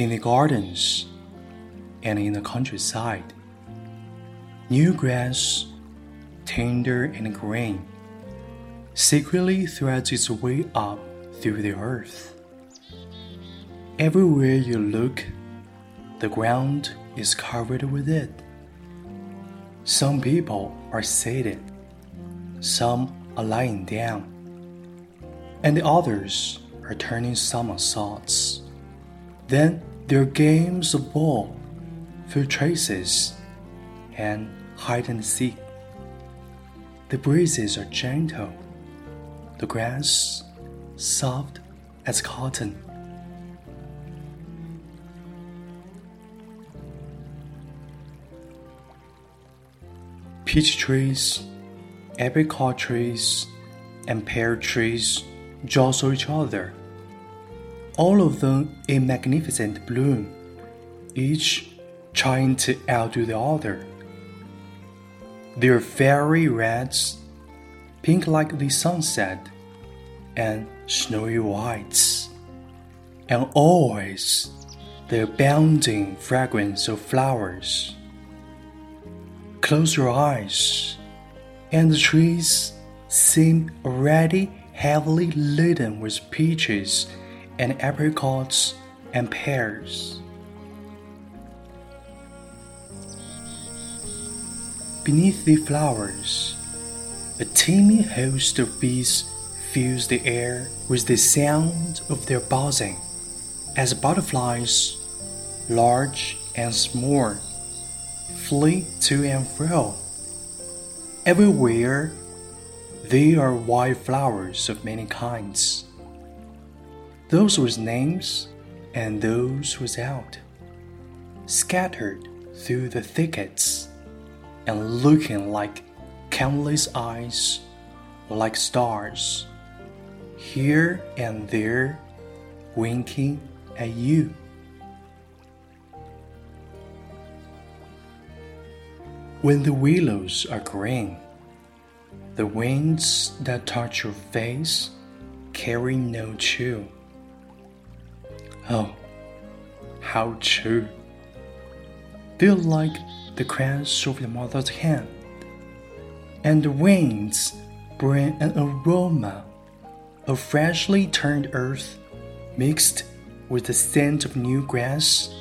in the gardens and in the countryside. New grass, tender and green, secretly threads its way up through the earth. Everywhere you look, the ground is covered with it. Some people are seated, some are lying down, and the others are turning somersaults. Then there are games of ball, field traces, and hide and seek. The breezes are gentle, the grass soft as cotton. Peach trees, apricot trees, and pear trees jostle each other all of them in magnificent bloom, each trying to outdo the other. Their fairy reds, pink like the sunset, and snowy whites, and always the abounding fragrance of flowers. Close your eyes, and the trees seem already heavily laden with peaches and apricots and pears. Beneath the flowers, a teeming host of bees fills the air with the sound of their buzzing as butterflies, large and small, flee to and fro. Everywhere, there are wild flowers of many kinds those with names and those without, scattered through the thickets and looking like countless eyes like stars, here and there winking at you. When the willows are green, the winds that touch your face carry no chill. Oh, how true. They're like the caress of your mother's hand, and the winds bring an aroma of freshly turned earth mixed with the scent of new grass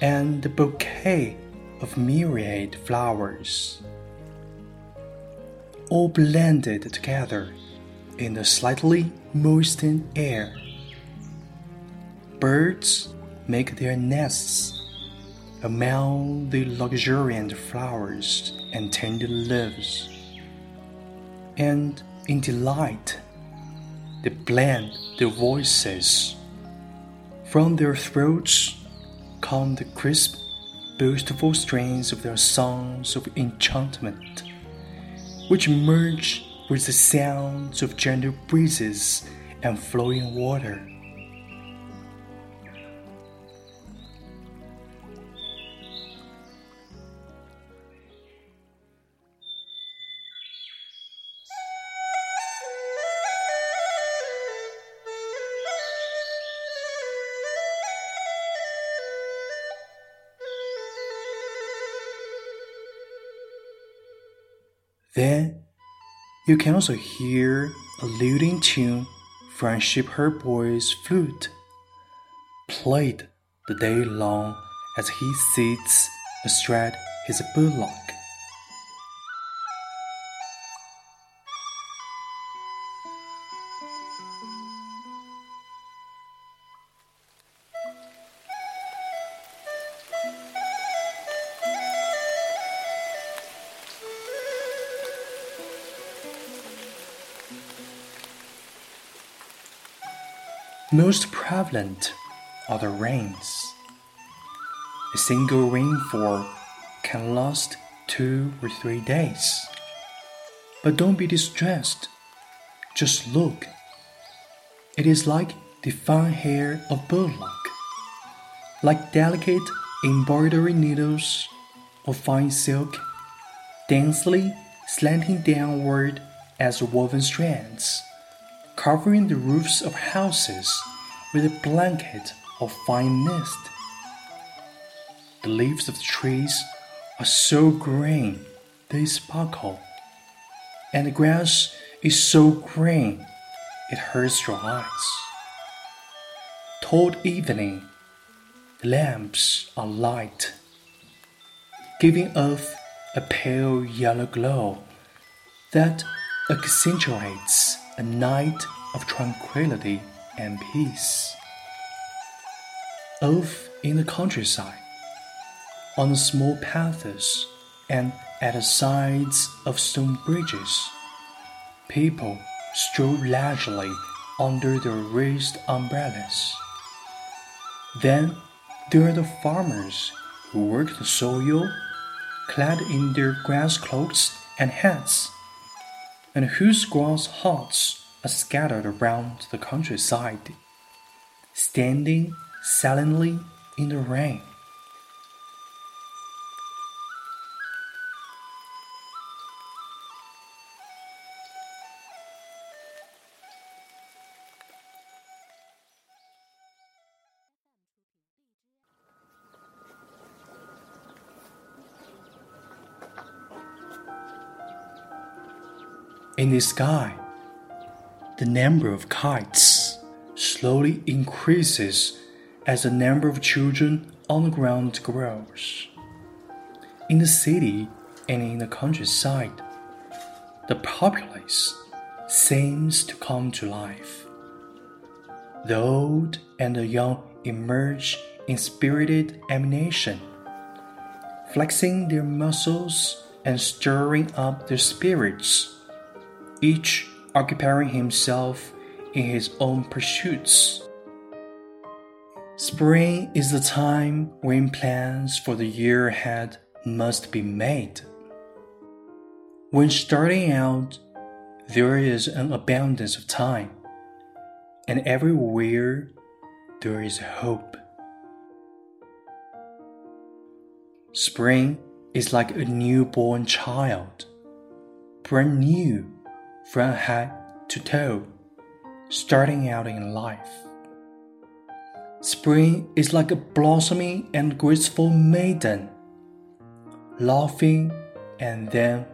and the bouquet of myriad flowers, all blended together in the slightly moistened air. Birds make their nests among the luxuriant flowers and tender leaves, and in delight they blend their voices. From their throats come the crisp, boastful strains of their songs of enchantment, which merge with the sounds of gentle breezes and flowing water. Then you can also hear a lilting tune from Shepherd Boy's flute, played the day long as he sits astride his bullock. Most prevalent are the rains. A single rainfall can last two or three days. But don't be distressed. Just look. It is like the fine hair of burdock, like delicate embroidery needles of fine silk, densely slanting downward as woven strands covering the roofs of houses with a blanket of fine mist. The leaves of the trees are so green they sparkle, and the grass is so green it hurts your eyes. Toward evening, the lamps are light, giving off a pale yellow glow that accentuates a night of tranquility and peace. Off in the countryside, on the small paths and at the sides of stone bridges, people stroll leisurely under their raised umbrellas. Then there are the farmers who work the soil, clad in their grass cloaks and hats, and whose grass huts are scattered around the countryside, standing silently in the rain. In the sky, the number of kites slowly increases as the number of children on the ground grows. In the city and in the countryside, the populace seems to come to life. The old and the young emerge in spirited animation, flexing their muscles and stirring up their spirits each occupying himself in his own pursuits. Spring is the time when plans for the year ahead must be made. When starting out, there is an abundance of time, and everywhere there is hope. Spring is like a newborn child, brand new from head to toe, starting out in life. Spring is like a blossoming and graceful maiden, laughing and then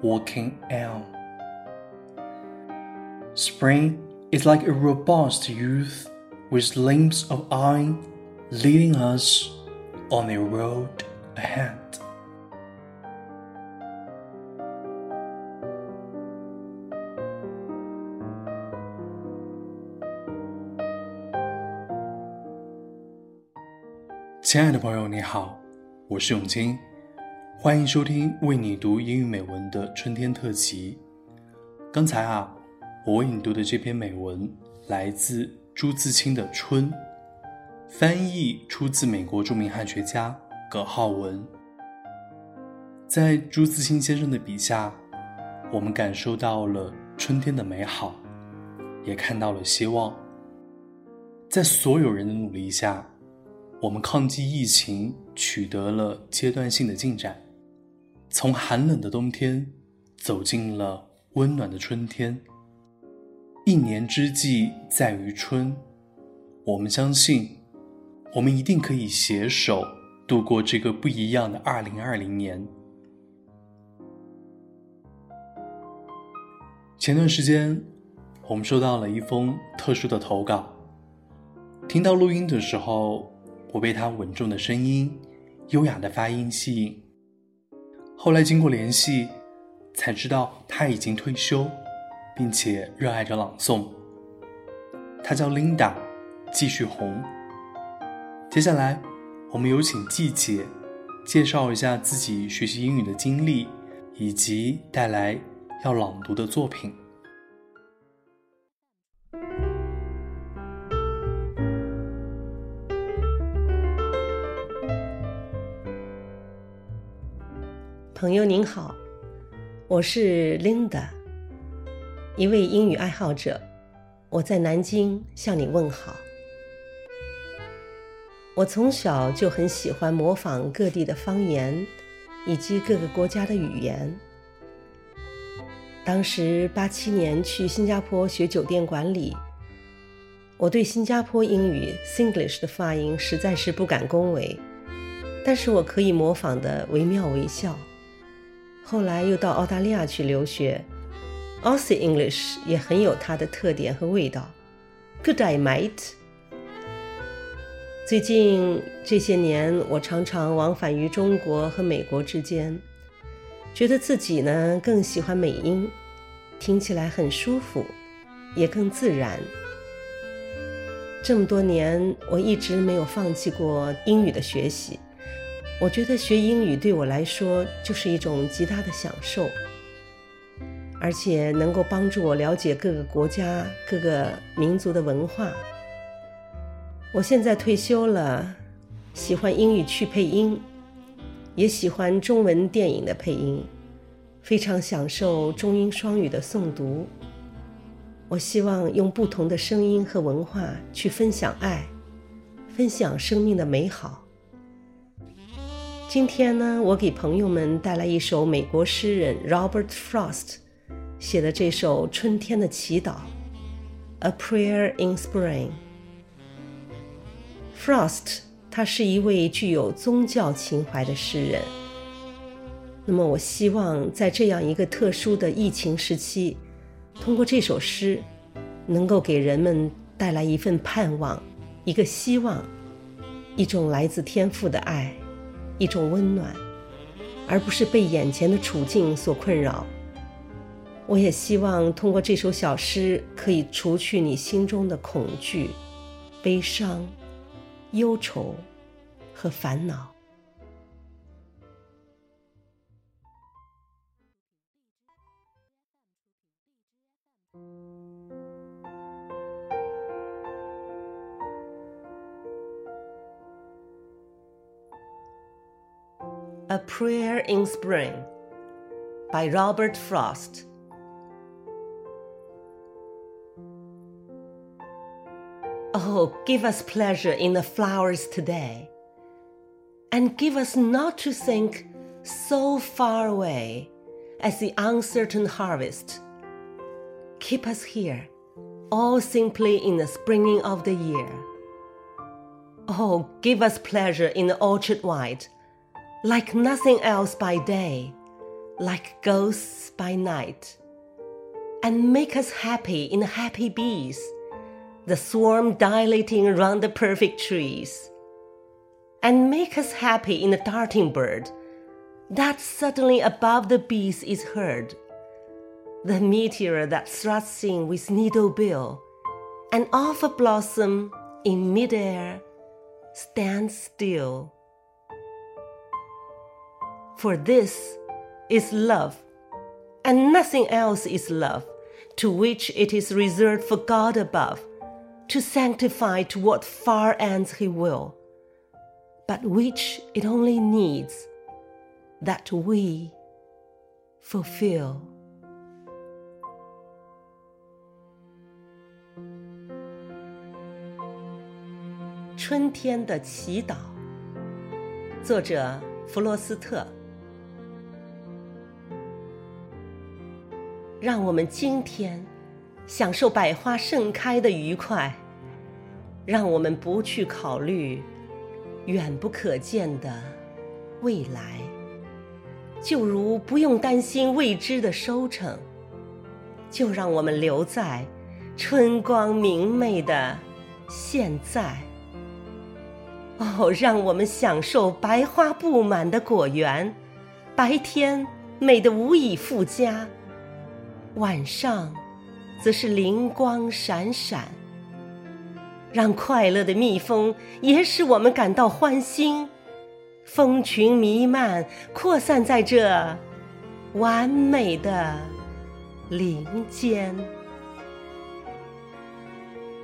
walking on. Spring is like a robust youth with limbs of iron leading us on the road ahead. 亲爱的朋友，你好，我是永清，欢迎收听为你读英语美文的春天特辑。刚才啊，我为你读的这篇美文来自朱自清的《春》，翻译出自美国著名汉学家葛浩文。在朱自清先生的笔下，我们感受到了春天的美好，也看到了希望。在所有人的努力下。我们抗击疫情取得了阶段性的进展，从寒冷的冬天走进了温暖的春天。一年之计在于春，我们相信，我们一定可以携手度过这个不一样的二零二零年。前段时间，我们收到了一封特殊的投稿，听到录音的时候。我被他稳重的声音、优雅的发音吸引。后来经过联系，才知道他已经退休，并且热爱着朗诵。他叫 Linda，季旭红。接下来，我们有请季姐介绍一下自己学习英语的经历，以及带来要朗读的作品。朋友您好，我是 Linda，一位英语爱好者。我在南京向你问好。我从小就很喜欢模仿各地的方言以及各个国家的语言。当时八七年去新加坡学酒店管理，我对新加坡英语 Singlish 的发音实在是不敢恭维。但是我可以模仿的惟妙惟肖。后来又到澳大利亚去留学，Aussie English 也很有它的特点和味道。Good day, mate。最近这些年，我常常往返于中国和美国之间，觉得自己呢更喜欢美音，听起来很舒服，也更自然。这么多年，我一直没有放弃过英语的学习。我觉得学英语对我来说就是一种极大的享受，而且能够帮助我了解各个国家、各个民族的文化。我现在退休了，喜欢英语去配音，也喜欢中文电影的配音，非常享受中英双语的诵读。我希望用不同的声音和文化去分享爱，分享生命的美好。今天呢，我给朋友们带来一首美国诗人 Robert Frost 写的这首《春天的祈祷》，A Prayer in Spring。Frost，他是一位具有宗教情怀的诗人。那么，我希望在这样一个特殊的疫情时期，通过这首诗，能够给人们带来一份盼望，一个希望，一种来自天父的爱，一种温暖，而不是被眼前的处境所困扰。我也希望通过这首小诗，可以除去你心中的恐惧、悲伤。忧愁和烦恼。A Prayer in Spring by Robert Frost. Oh, give us pleasure in the flowers today, and give us not to think so far away as the uncertain harvest. Keep us here, all simply in the springing of the year. Oh, give us pleasure in the orchard wide, like nothing else by day, like ghosts by night. And make us happy in happy bees the swarm dilating around the perfect trees, and make us happy in the darting bird that suddenly above the bees is heard, the meteor that thrusts in with needle bill, and off a blossom in midair stands still. For this is love, and nothing else is love, to which it is reserved for God above to sanctify to what far ends he will, but which it only needs that we fulfill. 春天的祈祷，作者弗罗斯特。 让我们今天享受百花盛开的愉快。让我们不去考虑远不可见的未来，就如不用担心未知的收成，就让我们留在春光明媚的现在。哦，让我们享受白花布满的果园，白天美得无以复加，晚上则是灵光闪闪。让快乐的蜜蜂也使我们感到欢欣，蜂群弥漫，扩散在这完美的林间。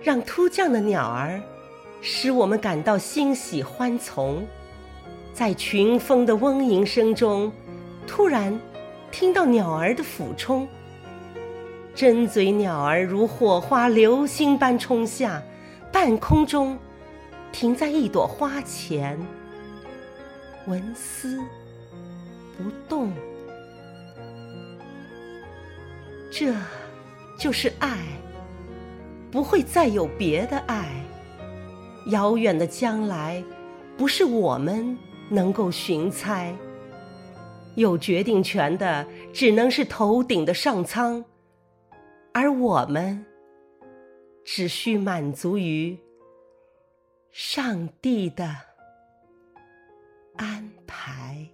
让突降的鸟儿使我们感到欣喜欢从，在群蜂的嗡吟声中，突然听到鸟儿的俯冲，针嘴鸟儿如火花流星般冲下。半空中，停在一朵花前，纹丝不动。这就是爱，不会再有别的爱。遥远的将来，不是我们能够寻猜。有决定权的只能是头顶的上苍，而我们只需满足于上帝的安排。